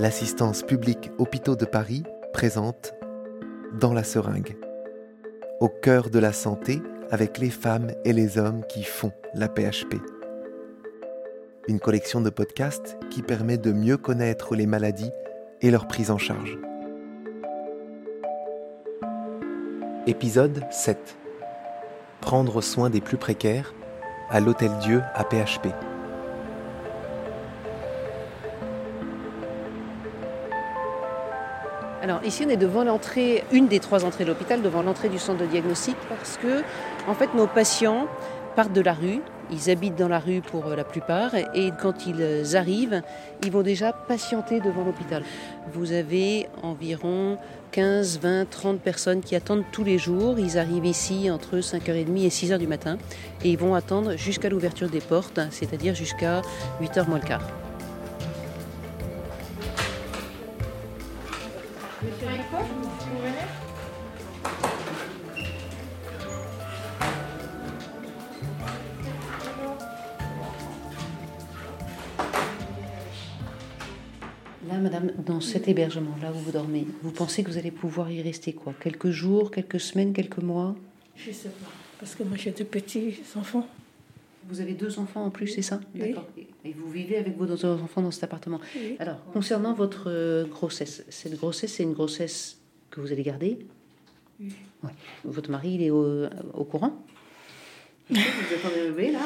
l'assistance publique Hôpitaux de Paris présente Dans la seringue, au cœur de la santé avec les femmes et les hommes qui font la PHP. Une collection de podcasts qui permet de mieux connaître les maladies et leur prise en charge. Épisode 7. Prendre soin des plus précaires à l'Hôtel Dieu à PHP. Alors ici, on est devant l'entrée, une des trois entrées de l'hôpital, devant l'entrée du centre de diagnostic, parce que en fait, nos patients partent de la rue. Ils habitent dans la rue pour euh, la plupart et quand ils arrivent, ils vont déjà patienter devant l'hôpital. Vous avez environ 15, 20, 30 personnes qui attendent tous les jours. Ils arrivent ici entre 5h30 et 6h du matin et ils vont attendre jusqu'à l'ouverture des portes, c'est-à-dire jusqu'à 8h moins le quart. Madame, dans cet hébergement, là où vous dormez, vous pensez que vous allez pouvoir y rester quoi? Quelques jours, quelques semaines, quelques mois? Je sais pas. Parce que moi, j'ai deux petits enfants. Vous avez deux enfants en plus, c'est ça? Oui. D'accord. Et vous vivez avec vos deux enfants dans cet appartement Oui. Alors, concernant votre euh, grossesse, cette grossesse, c'est une grossesse que vous allez garder? Oui. Ouais. Votre mari, il est au, au courant? Vous attendez le bébé, là?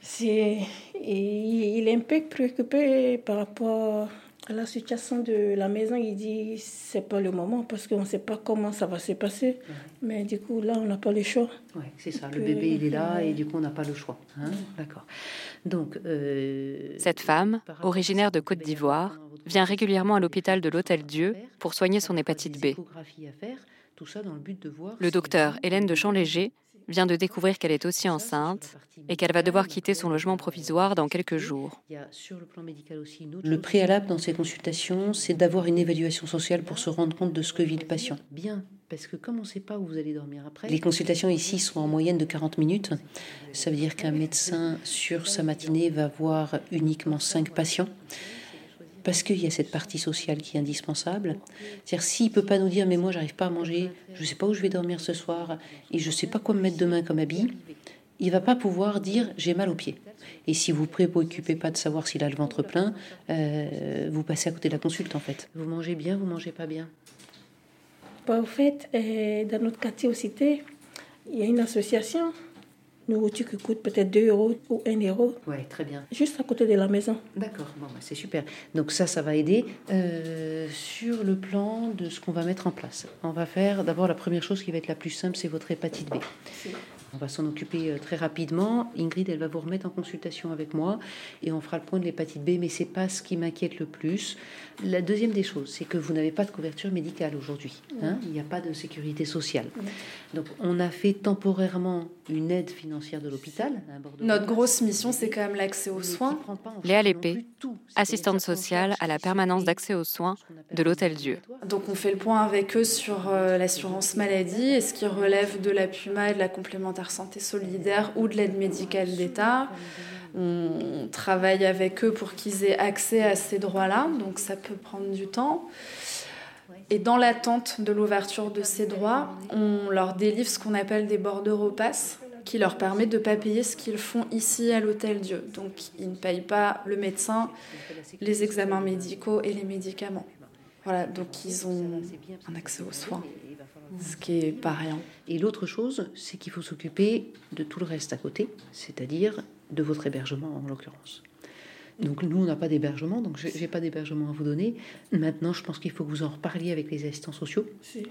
C'est- il est un peu préoccupé par rapport à la situation de la maison. Il dit c'est pas le moment parce qu'on ne sait pas comment ça va se passer. Mais du coup, là, on n'a pas le choix. Oui, c'est ça. Le bébé, il est là et du coup, on n'a pas le choix. hein. D'accord. Donc, euh, Cette femme, originaire de Côte d'Ivoire, vient régulièrement à l'hôpital de l'Hôtel Dieu pour soigner son hépatite B. le docteur Hélène de Champléger vient de découvrir qu'elle est aussi enceinte et qu'elle va devoir quitter son logement provisoire dans quelques jours. le préalable dans ces consultations, c'est d'avoir une évaluation sociale pour se rendre compte de ce que vit le patient. Bien, parce que comme on ne sait pas où vous allez dormir après. Les consultations ici sont en moyenne de 40 minutes. Ça veut dire qu'un médecin sur sa matinée va voir uniquement 5 patients. Parce qu'il y a cette partie sociale qui est indispensable. C'est-à-dire, s'il ne peut pas nous dire, mais moi, j'arrive pas à manger, je ne sais pas où je vais dormir ce soir, et je ne sais pas quoi me mettre demain comme habit, il va pas pouvoir dire, j'ai mal aux pieds. Et si vous ne préoccupez pas de savoir s'il a le ventre plein, euh, vous passez à côté de la consulte, en fait. Vous mangez bien, vous mangez pas bien? Bah, au fait, euh, dans notre quartier au Cité, il y a une association, nourriture qui coûte peut-être 2 euros ou 1 euro, Oui, très bien. juste à côté de la maison. D'accord, bon, bah, c'est super. Donc ça, ça va aider euh, sur le plan de ce qu'on va mettre en place. On va faire d'abord la première chose qui va être la plus simple, c'est votre hépatite B. On va s'en occuper euh, très rapidement. Ingrid, elle va vous remettre en consultation avec moi et on fera le point de l'hépatite B, mais c'est pas ce qui m'inquiète le plus. La deuxième des choses, c'est que vous n'avez pas de couverture médicale aujourd'hui. hein. Il n'y a pas de sécurité sociale. Donc on a fait temporairement une aide financière de l'hôpital. Notre grosse mission, c'est quand même l'accès aux soins. Léa. C'est-à-dire assistante sociale à la permanence d'accès aux soins de l'Hôtel Dieu. Donc on fait le point avec eux sur euh, l'assurance maladie et ce qui relève de la PUMA et de la complémentaire santé solidaire ou de l'aide médicale d'État. On travaille avec eux pour qu'ils aient accès à ces droits-là, donc ça peut prendre du temps. Et dans l'attente de l'ouverture de ces droits, on leur délivre ce qu'on appelle des bordereaux repasse qui leur permet de ne pas payer ce qu'ils font ici à l'Hôtel Dieu. Donc ils ne payent pas le médecin, les examens médicaux et les médicaments. Voilà, donc ils ont un accès aux soins, ce qui est pas rien. Et l'autre chose, c'est qu'il faut s'occuper de tout le reste à côté, c'est-à-dire de votre hébergement en l'occurrence. Donc nous, on n'a pas d'hébergement, donc j'ai j'ai pas d'hébergement à vous donner. Maintenant, je pense qu'il faut que vous en reparliez avec les assistants sociaux,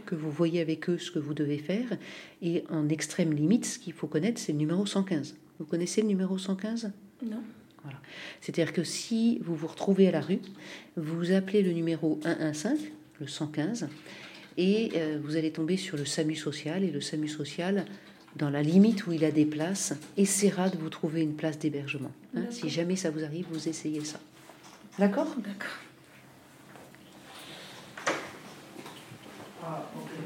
que vous voyez avec eux ce que vous devez faire. Et en extrême limite, ce qu'il faut connaître, c'est le numéro 115. Vous connaissez le numéro 115 Non. Voilà. C'est-à-dire que si vous vous retrouvez à la rue, vous appelez le numéro 115, le 115, et euh, vous allez tomber sur le SAMU social. Et le SAMU social, dans la limite où il a des places, essaiera de vous trouver une place d'hébergement. hein. Si jamais ça vous arrive, vous essayez ça. D'accord? D'accord. Si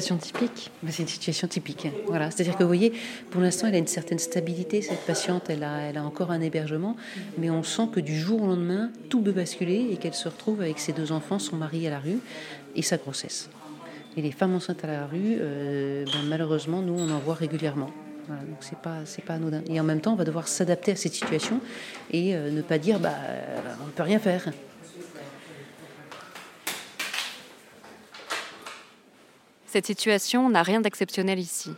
typique C'est une situation typique. Voilà. C'est-à-dire que vous voyez, pour l'instant, elle a une certaine stabilité, cette patiente, elle a, elle a encore un hébergement, mais on sent que du jour au lendemain, tout peut basculer et qu'elle se retrouve avec ses deux enfants, son mari à la rue et sa grossesse. Et les femmes enceintes à la rue, euh, ben, malheureusement, nous, on en voit régulièrement. Donc c'est pas c'est pas anodin. Et en même temps, on va devoir s'adapter à cette situation et euh, ne pas dire bah on ne peut rien faire. Cette situation n'a rien d'exceptionnel ici.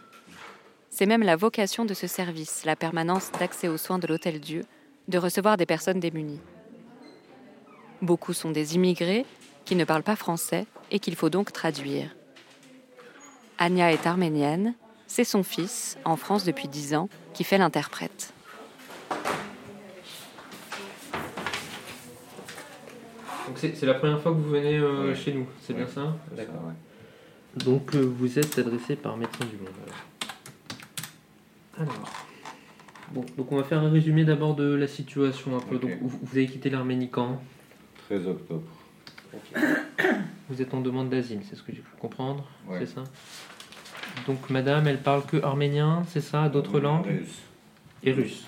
C'est même la vocation de ce service, la permanence d'accès aux soins de l'Hôtel Dieu, de recevoir des personnes démunies. Beaucoup sont des immigrés qui ne parlent pas français et qu'il faut donc traduire. Anya est arménienne, c'est son fils, en France depuis dix ans, qui fait l'interprète. c'est la première fois que vous venez euh, chez nous, c'est bien ça? D'accord. Donc euh, vous êtes adressé par Médecins du Monde. Alors. Bon, donc on va faire un résumé d'abord de la situation un peu. Donc vous, avez quitté l'Arménie quand? 13 octobre. Vous êtes en demande d'asile, c'est ce que j'ai pu comprendre, c'est ça? Donc madame, elle parle que arménien, c'est ça D'autres langues? Russe. Et russe.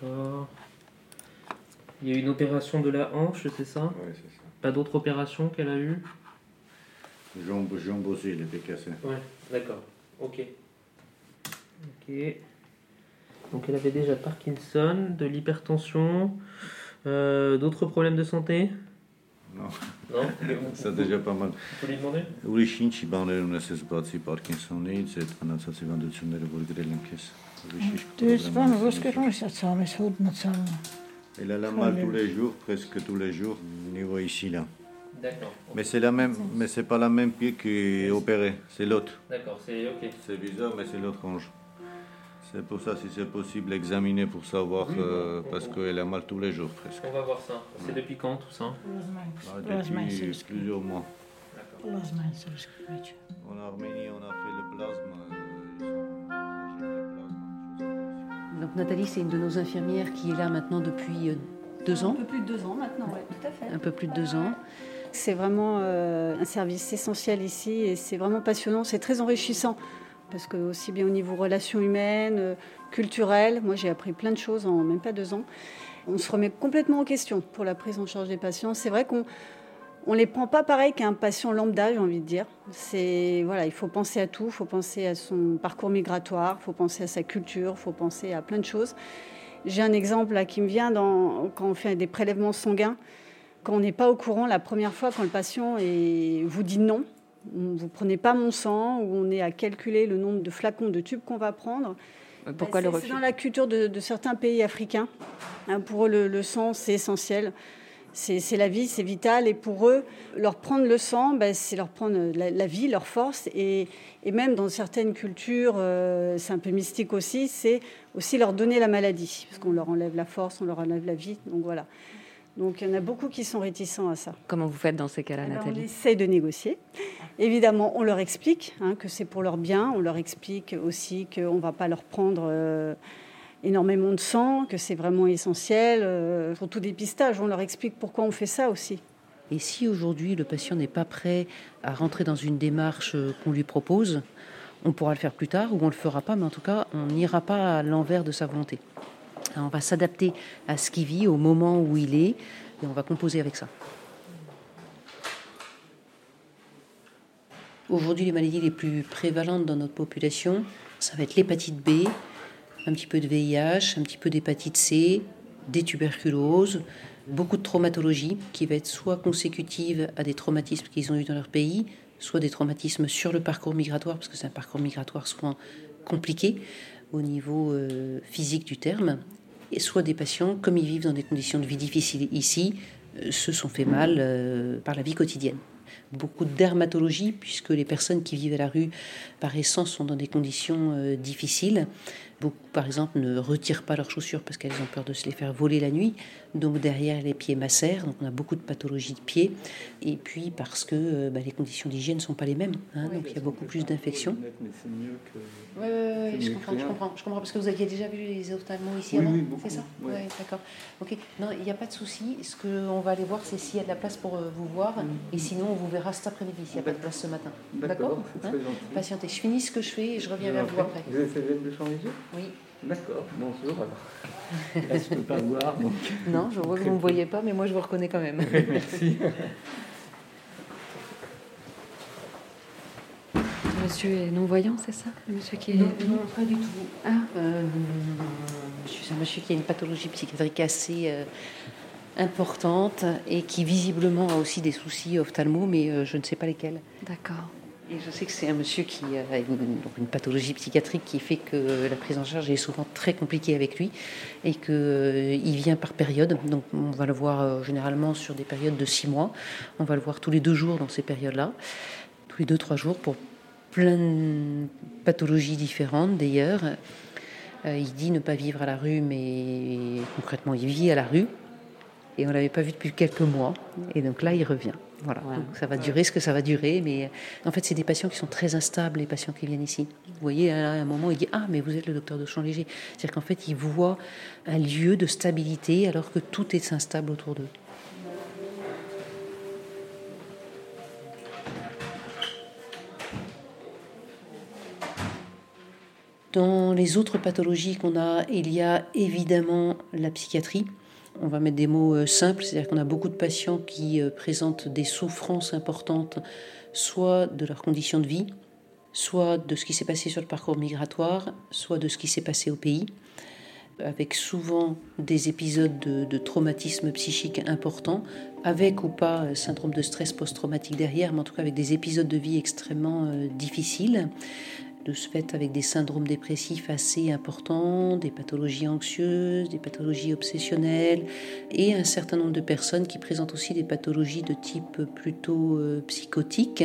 D'accord. Il y a une opération de la hanche, c'est ça? Oui, c'est ça pas d'autres opérations qu'elle a eues Jambes, jambes aussi, il était cassé. Ouais, d'accord. Ok. Ok. Donc elle avait déjà Parkinson, de l'hypertension, d'autres problèmes de santé Non. Non Ça déjà pas mal. Vous lui demander Oui, Shinji, on a ses bâtis Parkinson, et c'est un assassinat de tsunami de Bulgarie, l'inquiète. Je suis pas mal, vous ce que j'en ai, ça, mais ça, mais ça, mais ça. Elle a la mal tous les jours, presque tous les jours, niveau ici là. D'accord. Mais c'est la même, mais c'est pas la même pied qui est opérée, c'est l'autre. D'accord, c'est ok. C'est bizarre, mais c'est l'autre hanche. C'est pour ça, si c'est possible, examiner pour savoir, Oui, euh, parce qu'elle a mal tous les jours presque. On va voir ça. C'est depuis quand tout ça? Ah, Depuis plusieurs mois. D'accord. En Arménie, on a fait le plasma. Donc Nathalie, c'est une de nos infirmières qui est là maintenant depuis euh, deux ans, Un peu plus de deux ans maintenant, oui, tout à fait. un peu plus de deux ans. C'est vraiment euh, un service essentiel ici et c'est vraiment passionnant, c'est très enrichissant. Parce que aussi bien au niveau relations humaines, euh, culturelles, moi j'ai appris plein de choses en même pas deux ans. On se remet complètement en question pour la prise en charge des patients. C'est vrai qu'on on les prend pas pareil qu'un patient lambda, j'ai envie de dire. C'est voilà, il faut penser à tout, il faut penser à son parcours migratoire, il faut penser à sa culture, il faut penser à plein de choses. J'ai un exemple là, qui me vient dans, quand on fait des prélèvements sanguins. Quand on n'est pas au courant la première fois, quand le patient est- vous dit non, vous prenez pas mon sang, ou on est à calculer le nombre de flacons de tubes qu'on va prendre. Pourquoi Bah, le refus C'est dans la culture de, de certains pays africains. Hein, pour eux, le, le sang, c'est essentiel. C'est la vie, c'est vital. Et pour eux, leur prendre le sang, bah, c'est leur prendre la, la vie, leur force. Et, et même dans certaines cultures, euh, c'est un peu mystique aussi, c'est aussi leur donner la maladie. Parce qu'on leur enlève la force, on leur enlève la vie. Donc voilà. Donc il y en a beaucoup qui sont réticents à ça. Comment vous faites dans ces cas-là, Alors, on Nathalie essaye de négocier. Évidemment, on leur explique hein, que c'est pour leur bien. On leur explique aussi qu'on ne va pas leur prendre euh, énormément de sang, que c'est vraiment essentiel. euh, pour tout dépistage, on leur explique pourquoi on fait ça aussi. Et si aujourd'hui le patient n'est pas prêt à rentrer dans une démarche euh, qu'on lui propose, on pourra le faire plus tard ou on ne le fera pas, mais en tout cas, on n'ira pas à l'envers de sa volonté. On va s'adapter à ce qu'il vit au moment où il est et on va composer avec ça. Aujourd'hui, les maladies les plus prévalentes dans notre population, ça va être l'hépatite B, un petit peu de VIH, un petit peu d'hépatite C, des tuberculoses, beaucoup de traumatologie qui va être soit consécutive à des traumatismes qu'ils ont eu dans leur pays, soit des traumatismes sur le parcours migratoire, parce que c'est un parcours migratoire souvent compliqué au niveau euh, physique du terme, et soit des patients, comme ils vivent dans des conditions de vie difficiles ici, euh, se sont fait mal euh, par la vie quotidienne. Beaucoup de dermatologie, puisque les personnes qui vivent à la rue, par essence, sont dans des conditions euh, difficiles. Beaucoup, par exemple, ne retirent pas leurs chaussures parce qu'elles ont peur de se les faire voler la nuit. Donc derrière, les pieds macèrent. Donc on a beaucoup de pathologies de pieds. Et puis parce que euh, bah, les conditions d'hygiène ne sont pas les mêmes. hein. donc il y a beaucoup plus d'infections. Mais c'est mieux que. Oui, oui, C'est je comprends, je comprends, je comprends, parce que vous aviez déjà vu les ophtalmos ici Oui, avant, oui, c'est ça. Ouais, d'accord. Ok, non, il n'y a pas de souci. Ce qu'on va aller voir, c'est s'il y a de la place pour euh, vous voir, et sinon on vous verra cet après-midi s'il n'y a pas de place ce matin. D'accord Hein. Patientez, je finis ce que je fais et je reviens vers vous après. Vous essayez de changer Oui. D'accord, bonjour alors. Là, je ne peux pas voir, donc. Non, je vois que vous ne me voyez pas, mais moi je vous reconnais quand même. Merci. Monsieur est non-voyant, c'est ça? Le monsieur qui est... Non, non, pas du tout. Ah, Euh, c'est un monsieur qui a une pathologie psychiatrique assez euh, importante et qui visiblement a aussi des soucis ophtalmo, mais euh, je ne sais pas lesquels. d'accord. Et je sais que c'est un monsieur qui a une, une pathologie psychiatrique qui fait que la prise en charge est souvent très compliquée avec lui et qu'il vient par période. Donc on va le voir euh, généralement sur des périodes de six mois. On va le voir tous les deux jours dans ces périodes-là, tous les deux, trois jours pour plein de pathologies différentes d'ailleurs. Euh, il dit ne pas vivre à la rue, mais concrètement il vit à la rue. Et on l'avait pas vu depuis quelques mois. Et donc là, il revient. Voilà. Ouais. Donc ça va durer ce que ça va durer. Mais euh, en fait, c'est des patients qui sont très instables, les patients qui viennent ici. Vous voyez, à un moment, il dit Ah, mais vous êtes le docteur de champ léger. C'est-à-dire qu'en fait, il voit un lieu de stabilité alors que tout est instable autour d'eux. Dans les autres pathologies qu'on a, il y a évidemment la psychiatrie. On va mettre des mots euh, simples, c'est-à-dire qu'on a beaucoup de patients qui euh, présentent des souffrances importantes, soit de leurs conditions de vie, soit de ce qui s'est passé sur le parcours migratoire, soit de ce qui s'est passé au pays, avec souvent des épisodes de, traumatisme psychique importants, avec ou pas euh, syndrome de stress post-traumatique derrière, mais en tout cas avec des épisodes de vie extrêmement difficiles de ce fait avec des syndromes dépressifs assez importants, des pathologies anxieuses, des pathologies obsessionnelles et un certain nombre de personnes qui présentent aussi des pathologies de type plutôt euh, psychotique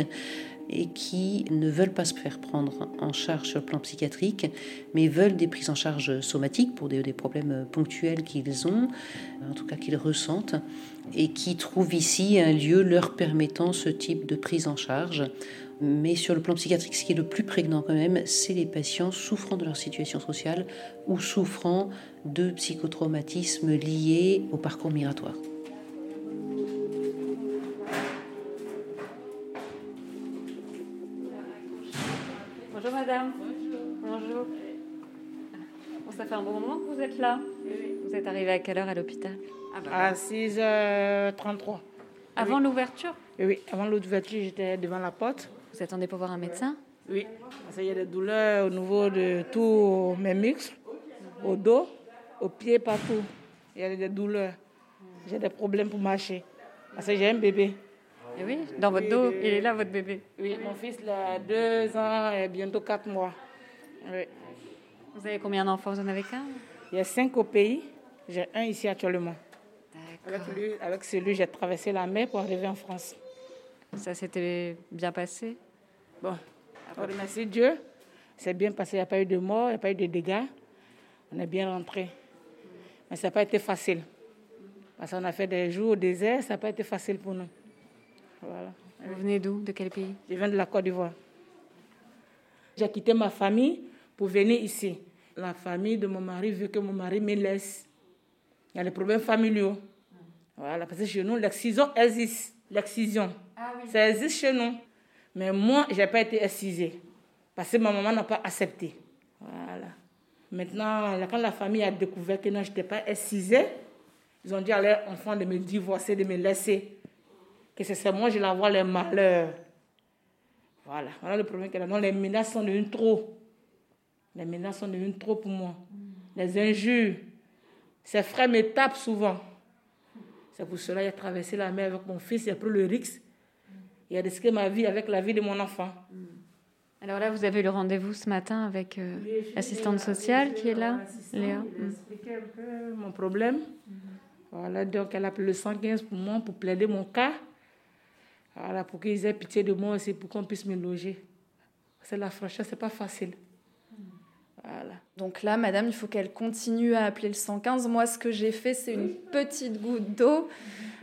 et qui ne veulent pas se faire prendre en charge sur le plan psychiatrique, mais veulent des prises en charge somatiques pour des, des problèmes ponctuels qu'ils ont, en tout cas qu'ils ressentent, et qui trouvent ici un lieu leur permettant ce type de prise en charge. Mais sur le plan psychiatrique, ce qui est le plus prégnant quand même, c'est les patients souffrant de leur situation sociale ou souffrant de psychotraumatismes liés au parcours migratoire. Bonjour madame. Bonjour. Bon, ça fait un bon moment que vous êtes là. Vous êtes arrivée à quelle heure à l'hôpital? Ah bah, À 6h33. Avant l'ouverture? Oui, avant l'ouverture, j'étais devant la porte. Vous attendez pour voir un médecin Oui, parce qu'il y a des douleurs au niveau de tous mes muscles, au dos, au pied, partout. Il y a des douleurs. J'ai des problèmes pour marcher. Parce que j'ai un bébé. Eh oui, dans votre dos, il est là votre bébé. Oui, mon fils il a deux ans et bientôt quatre mois. Oui. Vous avez combien d'enfants? Vous en avez qu'un? Il y a cinq au pays. J'ai un ici actuellement. Avec, lui, avec celui, j'ai traversé la mer pour arriver en France. Ça s'était bien passé Bon, on remercie Dieu. C'est bien passé, il n'y a pas eu de mort, il n'y a pas eu de dégâts. On est bien rentré. Mais ça n'a pas été facile. Parce qu'on a fait des jours au désert, ça n'a pas été facile pour nous. Voilà. Vous venez d'où? De quel pays? Je viens de la Côte d'Ivoire. J'ai quitté ma famille pour venir ici. La famille de mon mari veut que mon mari me laisse. Il y a des problèmes familiaux. Voilà, parce que chez nous, l'excision existe. L'excision. Ça existe chez nous. Mais moi, je n'ai pas été excisée. Parce que ma maman n'a pas accepté. Voilà. Maintenant, quand la famille a découvert que non, je n'étais pas excisée, ils ont dit à leurs enfants de me divorcer, de me laisser. Que c'est moi, je vais avoir les malheurs. Voilà, voilà le problème qu'il y a. Non, les menaces sont devenues trop. Les menaces sont devenues trop pour moi. Les injures. Ses frères me tapent souvent. C'est pour cela que j'ai traversé la mer avec mon fils, j'ai pris le risque. Il a risqué ma vie avec la vie de mon enfant. Alors là, vous avez le rendez-vous ce matin avec euh, l'assistante sociale qui est là, Léa. Expliqué un peu mon problème. Voilà, donc elle a appelé le 115 pour moi, pour plaider mon cas. Voilà, pour qu'ils aient pitié de moi aussi, pour qu'on puisse me loger. C'est la franchise, c'est pas facile. Donc là, madame, il faut qu'elle continue à appeler le 115. Moi, ce que j'ai fait, c'est une petite goutte d'eau.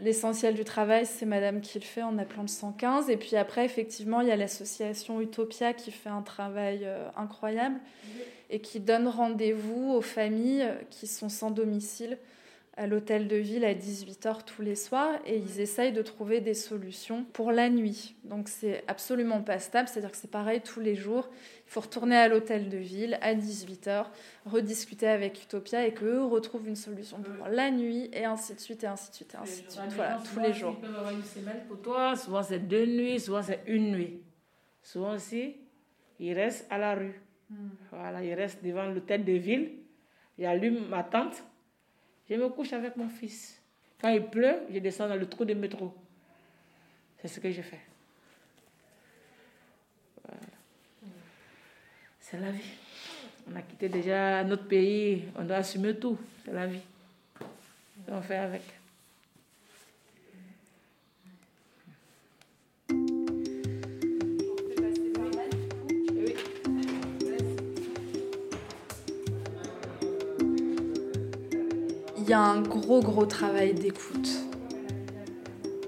L'essentiel du travail, c'est madame qui le fait en appelant le 115. Et puis après, effectivement, il y a l'association Utopia qui fait un travail euh, incroyable et qui donne rendez-vous aux familles qui sont sans domicile à l'hôtel de ville à 18h tous les soirs et ils essayent de trouver des solutions pour la nuit. Donc c'est absolument pas stable, c'est-à-dire que c'est pareil tous les jours. Il faut retourner à l'hôtel de ville à 18h, rediscuter avec Utopia et qu'eux retrouvent une solution pour la nuit et ainsi de suite et ainsi de suite et ainsi de suite. Voilà, tous les jours. Ils peuvent avoir une semaine pour toi, souvent c'est deux nuits, souvent c'est une nuit. Souvent aussi, ils restent à la rue. Voilà, ils restent devant l'hôtel de ville, ils allument ma tente je me couche avec mon fils. Quand il pleut, je descends dans le trou de métro. C'est ce que je fais. C'est la vie. On a quitté déjà notre pays, on doit assumer tout. C'est la vie. on fait avec. Il y a un gros gros travail d'écoute.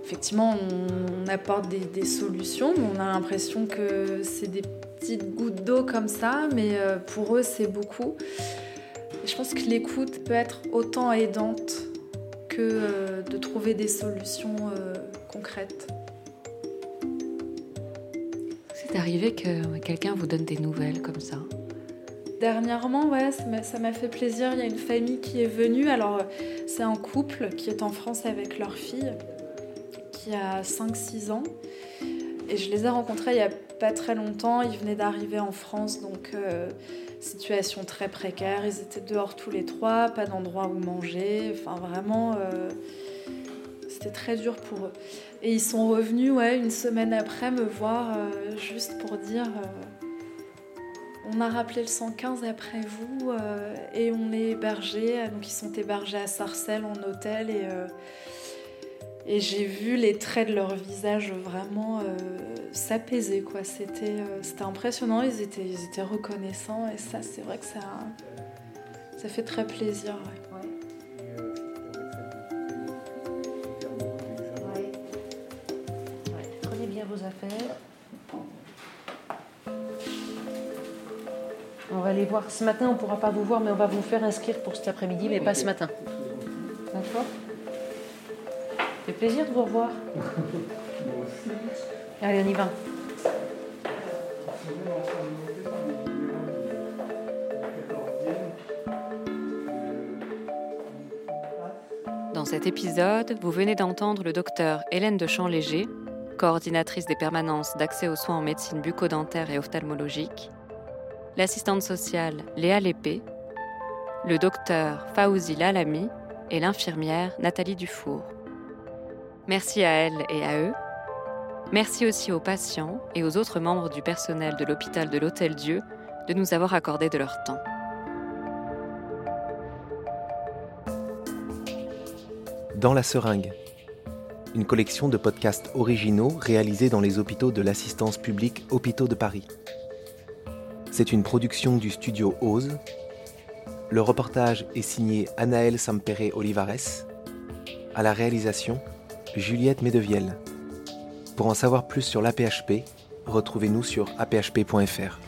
Effectivement, on, apporte des, solutions, mais on a l'impression que c'est des petites gouttes d'eau comme ça, mais euh, pour eux c'est beaucoup. je pense que l'écoute peut être autant aidante que euh, de trouver des solutions euh, concrètes. C'est arrivé que quelqu'un vous donne des nouvelles comme ça? Dernièrement, ouais, ça m'a fait plaisir. Il y a une famille qui est venue. Alors, c'est un couple qui est en France avec leur fille, qui a 5-6 ans. Et je les ai rencontrés il n'y a pas très longtemps. Ils venaient d'arriver en France, donc euh, situation très précaire. Ils étaient dehors tous les trois, pas d'endroit où manger. Enfin, vraiment, euh, c'était très dur pour eux. Et ils sont revenus, ouais, une semaine après, me voir euh, juste pour dire on a rappelé le 115 après vous euh, et on est hébergés. Donc ils sont hébergés à Sarcelles en hôtel et, euh, j'ai vu les traits de leur visage vraiment euh, s'apaiser. C'était, c'était impressionnant, ils étaient, reconnaissants et ça c'est vrai que ça, ça fait très plaisir. Voir. Ce matin, on ne pourra pas vous voir, mais on va vous faire inscrire pour cet après-midi, mais pas ce matin. D'accord fait plaisir de vous revoir. Allez, on y va. Dans cet épisode, vous venez d'entendre le docteur Hélène de Champléger, coordinatrice des permanences d'accès aux soins en médecine bucco-dentaire et ophtalmologique, l'assistante sociale Léa Lépée, le docteur Faouzi Lalami et l'infirmière Nathalie Dufour. Merci à elle et à eux. Merci aussi aux patients et aux autres membres du personnel de l'hôpital de l'Hôtel Dieu de nous avoir accordé de leur temps. Dans la seringue, une collection de podcasts originaux réalisés dans les hôpitaux de l'assistance publique Hôpitaux de Paris. C'est une production du studio Ose. Le reportage est signé Anaël Sampere Olivares. À la réalisation, Juliette Medevielle. Pour en savoir plus sur l'APHP, retrouvez-nous sur aphp.fr.